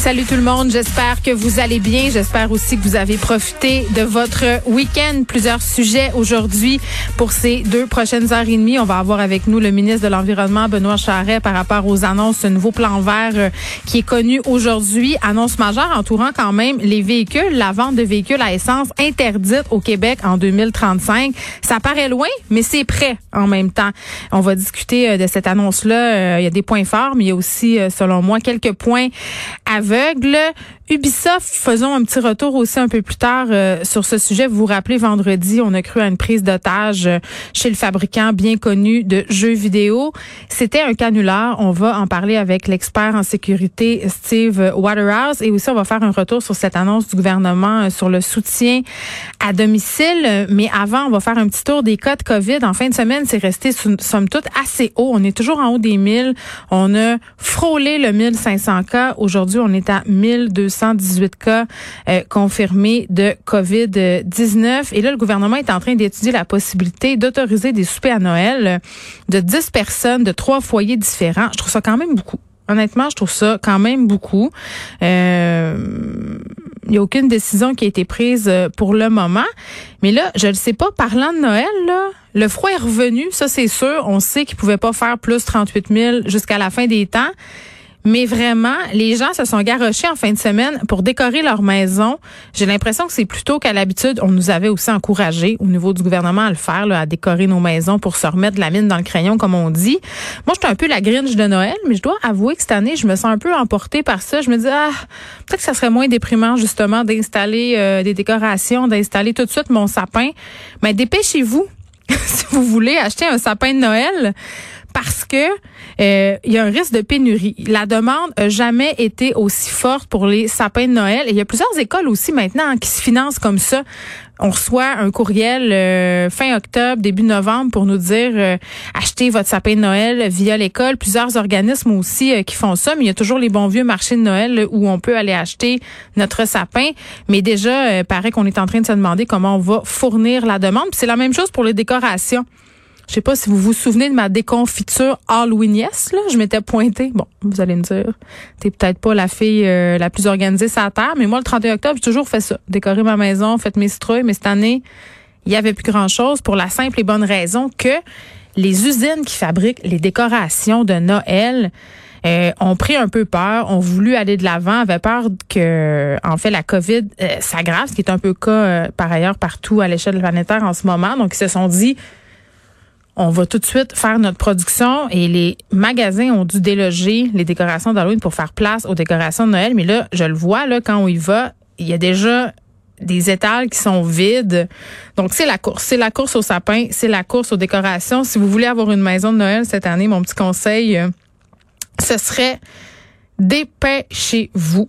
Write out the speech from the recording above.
Salut tout le monde, j'espère que vous allez bien. J'espère aussi que vous avez profité de votre week-end. Plusieurs sujets aujourd'hui pour ces deux prochaines heures et demie. On va avoir avec nous le ministre de l'Environnement, Benoît Charret, par rapport aux annonces, ce nouveau plan vert euh, qui est connu aujourd'hui. Annonce majeure entourant quand même les véhicules, la vente de véhicules à essence interdite au Québec en 2035. Ça paraît loin, mais c'est prêt en même temps. On va discuter euh, de cette annonce-là. Euh, il y a des points forts, mais il y a aussi, selon moi, quelques points à Ubisoft, faisons un petit retour aussi un peu plus tard euh, sur ce sujet. Vous vous rappelez, vendredi, on a cru à une prise d'otage euh, chez le fabricant bien connu de jeux vidéo. C'était un canular. On va en parler avec l'expert en sécurité Steve Waterhouse et aussi on va faire un retour sur cette annonce du gouvernement euh, sur le soutien à domicile. Mais avant, on va faire un petit tour des cas de COVID. En fin de semaine, c'est resté somme toute assez haut. On est toujours en haut des 1000. On a frôlé le 1500 cas. Aujourd'hui, on est à 1200 118 cas euh, confirmés de COVID-19. Et là, le gouvernement est en train d'étudier la possibilité d'autoriser des soupers à Noël de 10 personnes de trois foyers différents. Je trouve ça quand même beaucoup. Honnêtement, je trouve ça quand même beaucoup. Euh, il n'y a aucune décision qui a été prise euh, pour le moment. Mais là, je ne sais pas, parlant de Noël, là, le froid est revenu, ça c'est sûr. On sait qu'il pouvait pas faire plus 38 000 jusqu'à la fin des temps. Mais vraiment, les gens se sont garochés en fin de semaine pour décorer leur maison. J'ai l'impression que c'est plutôt qu'à l'habitude, on nous avait aussi encouragé au niveau du gouvernement à le faire, là, à décorer nos maisons pour se remettre de la mine dans le crayon, comme on dit. Moi, j'étais un peu la gringe de Noël, mais je dois avouer que cette année, je me sens un peu emportée par ça. Je me dis, ah, peut-être que ça serait moins déprimant, justement, d'installer euh, des décorations, d'installer tout de suite mon sapin. Mais dépêchez-vous si vous voulez acheter un sapin de Noël parce que euh, il y a un risque de pénurie. La demande n'a jamais été aussi forte pour les sapins de Noël. Et il y a plusieurs écoles aussi maintenant qui se financent comme ça. On reçoit un courriel euh, fin octobre, début novembre pour nous dire euh, achetez votre sapin de Noël via l'école. Plusieurs organismes aussi qui font ça, mais il y a toujours les bons vieux marchés de Noël où on peut aller acheter notre sapin. Mais déjà, paraît qu'on est en train de se demander comment on va fournir la demande. c'est la même chose pour les décorations. Je sais pas si vous vous souvenez de ma déconfiture Halloween yes, là. Je m'étais pointée. Bon, vous allez me dire, t'es peut-être pas la fille euh, la plus organisée sur la terre, mais moi, le 31 octobre, j'ai toujours fait ça. Décorer ma maison, fait mes citrouilles, mais cette année, il y avait plus grand chose pour la simple et bonne raison que les usines qui fabriquent les décorations de Noël, euh, ont pris un peu peur, ont voulu aller de l'avant, avaient peur que, en fait, la COVID euh, s'aggrave, ce qui est un peu le cas par ailleurs partout à l'échelle planétaire en ce moment. Donc, ils se sont dit, on va tout de suite faire notre production et les magasins ont dû déloger les décorations d'Halloween pour faire place aux décorations de Noël. Mais là, je le vois, là, quand on y va, il y a déjà des étals qui sont vides. Donc, c'est la course. C'est la course au sapin, c'est la course aux décorations. Si vous voulez avoir une maison de Noël cette année, mon petit conseil, euh, ce serait dépêchez-vous